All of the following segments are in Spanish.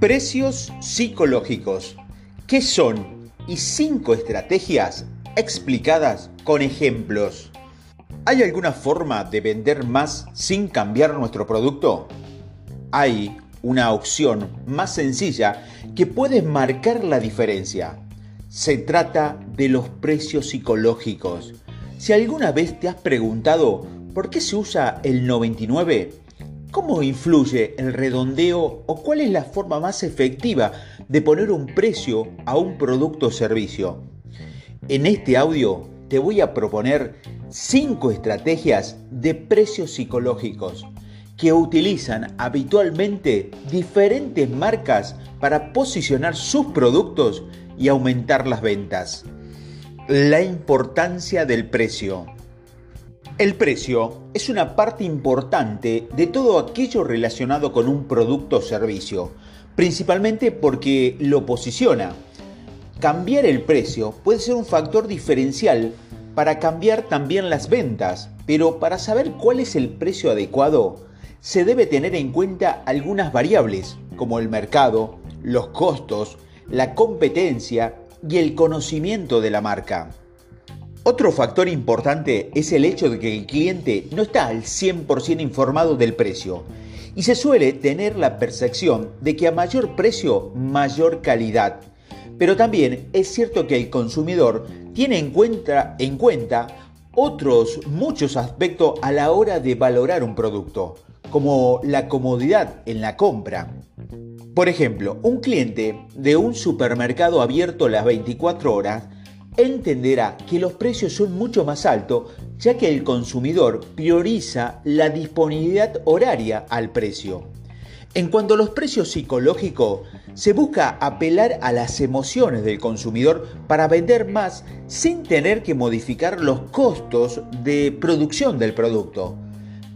Precios psicológicos. ¿Qué son? Y cinco estrategias explicadas con ejemplos. ¿Hay alguna forma de vender más sin cambiar nuestro producto? Hay una opción más sencilla que puede marcar la diferencia. Se trata de los precios psicológicos. Si alguna vez te has preguntado por qué se usa el 99, ¿Cómo influye el redondeo o cuál es la forma más efectiva de poner un precio a un producto o servicio? En este audio te voy a proponer 5 estrategias de precios psicológicos que utilizan habitualmente diferentes marcas para posicionar sus productos y aumentar las ventas. La importancia del precio. El precio es una parte importante de todo aquello relacionado con un producto o servicio, principalmente porque lo posiciona. Cambiar el precio puede ser un factor diferencial para cambiar también las ventas, pero para saber cuál es el precio adecuado, se debe tener en cuenta algunas variables, como el mercado, los costos, la competencia y el conocimiento de la marca. Otro factor importante es el hecho de que el cliente no está al 100% informado del precio y se suele tener la percepción de que a mayor precio, mayor calidad. Pero también es cierto que el consumidor tiene en cuenta, en cuenta otros muchos aspectos a la hora de valorar un producto, como la comodidad en la compra. Por ejemplo, un cliente de un supermercado abierto las 24 horas entenderá que los precios son mucho más altos ya que el consumidor prioriza la disponibilidad horaria al precio. En cuanto a los precios psicológicos, se busca apelar a las emociones del consumidor para vender más sin tener que modificar los costos de producción del producto.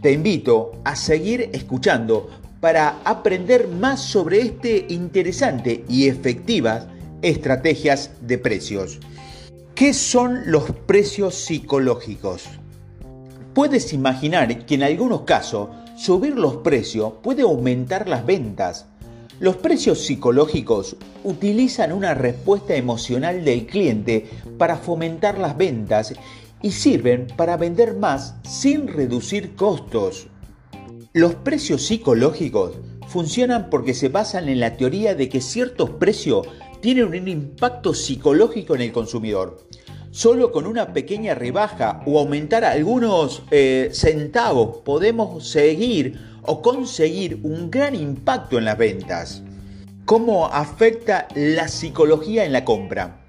Te invito a seguir escuchando para aprender más sobre este interesante y efectivas estrategias de precios. ¿Qué son los precios psicológicos? Puedes imaginar que en algunos casos subir los precios puede aumentar las ventas. Los precios psicológicos utilizan una respuesta emocional del cliente para fomentar las ventas y sirven para vender más sin reducir costos. Los precios psicológicos funcionan porque se basan en la teoría de que ciertos precios tienen un impacto psicológico en el consumidor. Solo con una pequeña rebaja o aumentar algunos eh, centavos podemos seguir o conseguir un gran impacto en las ventas. ¿Cómo afecta la psicología en la compra?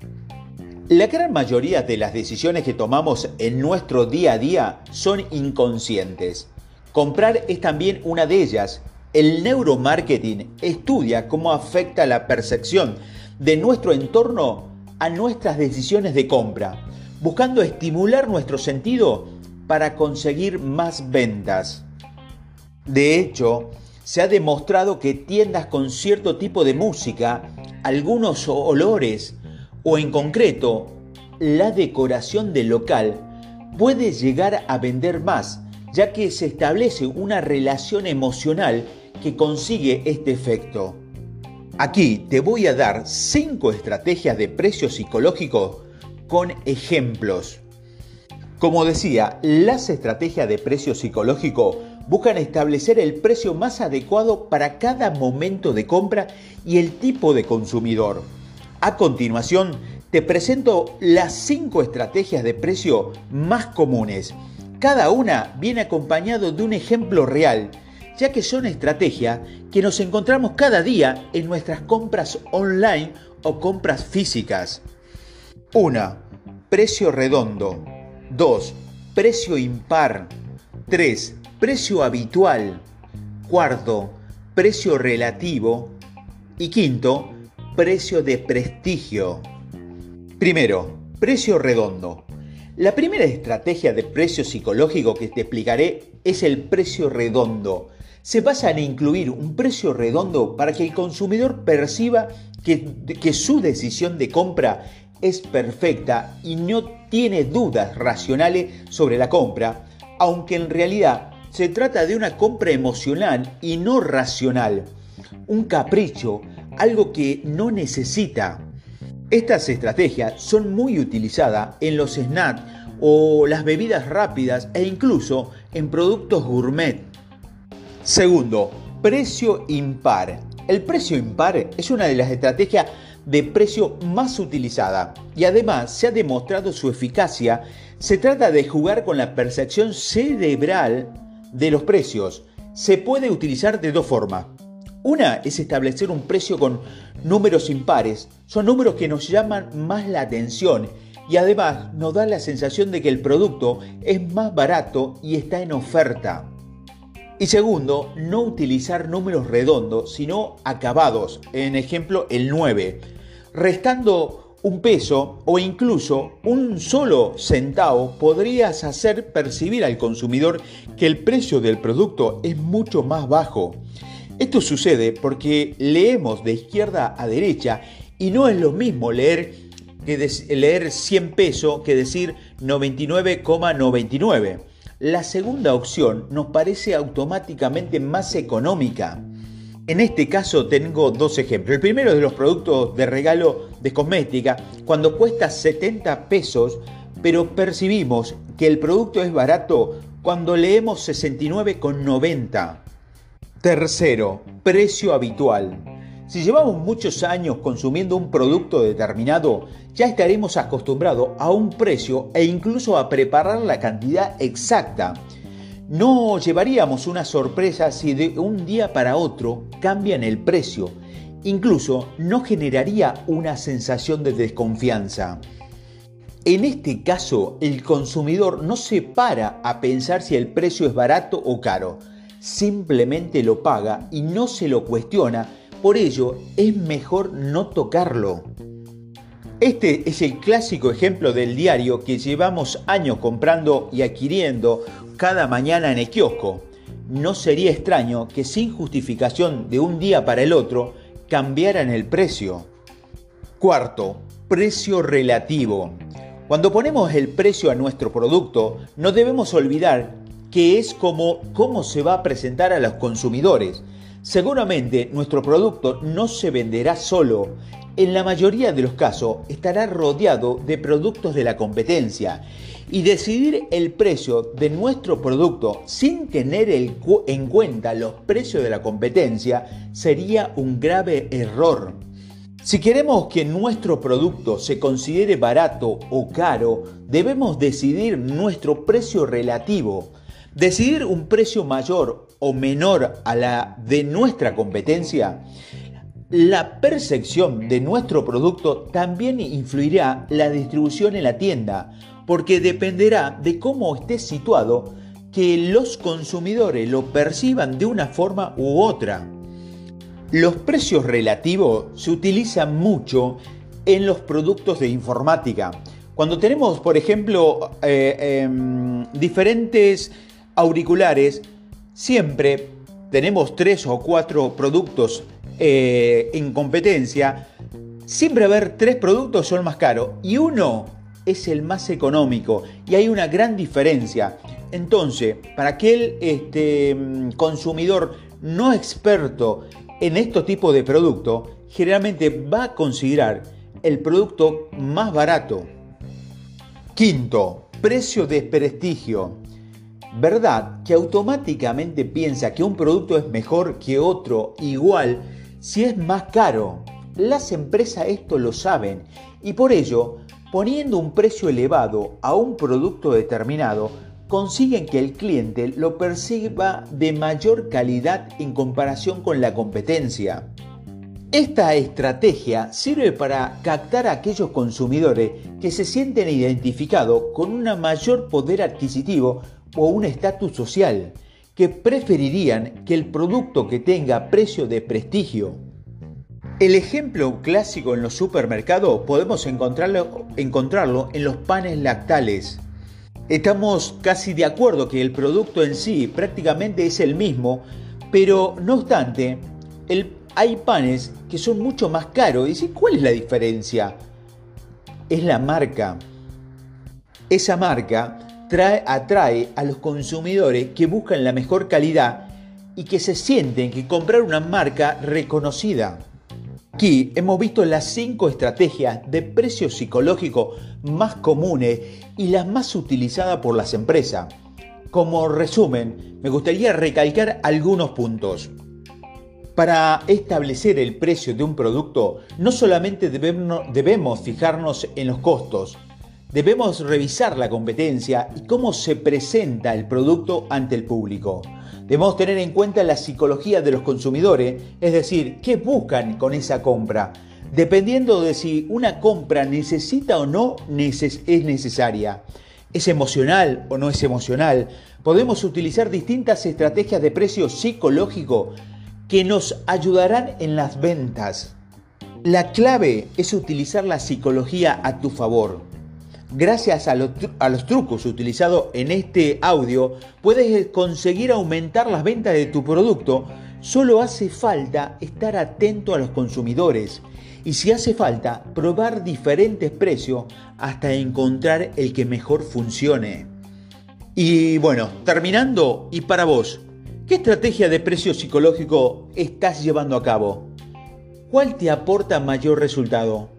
La gran mayoría de las decisiones que tomamos en nuestro día a día son inconscientes. Comprar es también una de ellas. El neuromarketing estudia cómo afecta la percepción de nuestro entorno a nuestras decisiones de compra, buscando estimular nuestro sentido para conseguir más ventas. De hecho, se ha demostrado que tiendas con cierto tipo de música, algunos olores o en concreto la decoración del local puede llegar a vender más ya que se establece una relación emocional que consigue este efecto. Aquí te voy a dar 5 estrategias de precio psicológico con ejemplos. Como decía, las estrategias de precio psicológico buscan establecer el precio más adecuado para cada momento de compra y el tipo de consumidor. A continuación, te presento las 5 estrategias de precio más comunes cada una viene acompañado de un ejemplo real, ya que son estrategias que nos encontramos cada día en nuestras compras online o compras físicas. 1. Precio redondo. 2. Precio impar. 3. Precio habitual. Cuarto, precio relativo. Y quinto, precio de prestigio. Primero, precio redondo. La primera estrategia de precio psicológico que te explicaré es el precio redondo. Se basa en incluir un precio redondo para que el consumidor perciba que, su decisión de compra es perfecta y no tiene dudas racionales sobre la compra, aunque en realidad se trata de una compra emocional y no racional. Un capricho algo que no necesita. Estas estrategias son muy utilizadas en los snacks o las bebidas rápidas e incluso en productos gourmet. Segundo, precio impar. El precio impar es una de las estrategias de precio más utilizada y además se ha demostrado su eficacia. Se trata de jugar con la percepción cerebral de los precios. Se puede utilizar de dos formas. Una es establecer un precio con números impares. Son números que nos llaman más la atención y además nos da la sensación de que el producto es más barato y está en oferta. Y segundo, no utilizar números redondos, sino acabados, en ejemplo el 9, restando un peso o incluso un solo centavo podrías hacer percibir al consumidor que el precio del producto es mucho más bajo. Esto sucede porque leemos de izquierda a derecha y no es lo mismo leer, que leer 100 pesos que decir 99,99. La segunda opción nos parece automáticamente más económica. En este caso tengo dos ejemplos. El primero es de los productos de regalo de cosmética, cuando cuesta 70 pesos, pero percibimos que el producto es barato cuando leemos 69,90. Tercero, precio habitual. Si llevamos muchos años consumiendo un producto determinado, ya estaremos acostumbrados a un precio e incluso a preparar la cantidad exacta. No llevaríamos una sorpresa si de un día para otro cambian el precio. Incluso no generaría una sensación de desconfianza. En este caso, el consumidor no se para a pensar si el precio es barato o caro simplemente lo paga y no se lo cuestiona, por ello es mejor no tocarlo. Este es el clásico ejemplo del diario que llevamos años comprando y adquiriendo cada mañana en el kiosco. No sería extraño que sin justificación de un día para el otro cambiaran el precio. Cuarto, precio relativo. Cuando ponemos el precio a nuestro producto, no debemos olvidar que es como cómo se va a presentar a los consumidores. Seguramente nuestro producto no se venderá solo. En la mayoría de los casos estará rodeado de productos de la competencia y decidir el precio de nuestro producto sin tener en cuenta los precios de la competencia sería un grave error. Si queremos que nuestro producto se considere barato o caro, debemos decidir nuestro precio relativo Decidir un precio mayor o menor a la de nuestra competencia, la percepción de nuestro producto también influirá la distribución en la tienda, porque dependerá de cómo esté situado que los consumidores lo perciban de una forma u otra. Los precios relativos se utilizan mucho en los productos de informática. Cuando tenemos, por ejemplo, eh, em, diferentes auriculares, siempre tenemos tres o cuatro productos eh, en competencia, siempre haber tres productos son más caros y uno es el más económico y hay una gran diferencia. Entonces, para aquel este, consumidor no experto en estos tipos de productos, generalmente va a considerar el producto más barato. Quinto, precio de prestigio. ¿Verdad? Que automáticamente piensa que un producto es mejor que otro igual si es más caro. Las empresas esto lo saben y por ello, poniendo un precio elevado a un producto determinado, consiguen que el cliente lo perciba de mayor calidad en comparación con la competencia. Esta estrategia sirve para captar a aquellos consumidores que se sienten identificados con un mayor poder adquisitivo o un estatus social, que preferirían que el producto que tenga precio de prestigio. El ejemplo clásico en los supermercados podemos encontrarlo, encontrarlo en los panes lactales. Estamos casi de acuerdo que el producto en sí prácticamente es el mismo, pero no obstante, hay panes que son mucho más caros. ¿Y cuál es la diferencia? Es la marca. Esa marca atrae a los consumidores que buscan la mejor calidad y que se sienten que comprar una marca reconocida. Aquí hemos visto las cinco estrategias de precio psicológico más comunes y las más utilizadas por las empresas. Como resumen, me gustaría recalcar algunos puntos. Para establecer el precio de un producto, no solamente debemos, fijarnos en los costos, debemos revisar la competencia y cómo se presenta el producto ante el público. Debemos tener en cuenta la psicología de los consumidores, es decir, qué buscan con esa compra, dependiendo de si una compra necesita o no es necesaria. ¿Es emocional o no es emocional? Podemos utilizar distintas estrategias de precio psicológico que nos ayudarán en las ventas. La clave es utilizar la psicología a tu favor. Gracias a los, trucos utilizados en este audio, puedes conseguir aumentar las ventas de tu producto. Solo hace falta estar atento a los consumidores y si hace falta, probar diferentes precios hasta encontrar el que mejor funcione. Y bueno, terminando, y para vos, ¿qué estrategia de precio psicológico estás llevando a cabo? ¿Cuál te aporta mayor resultado?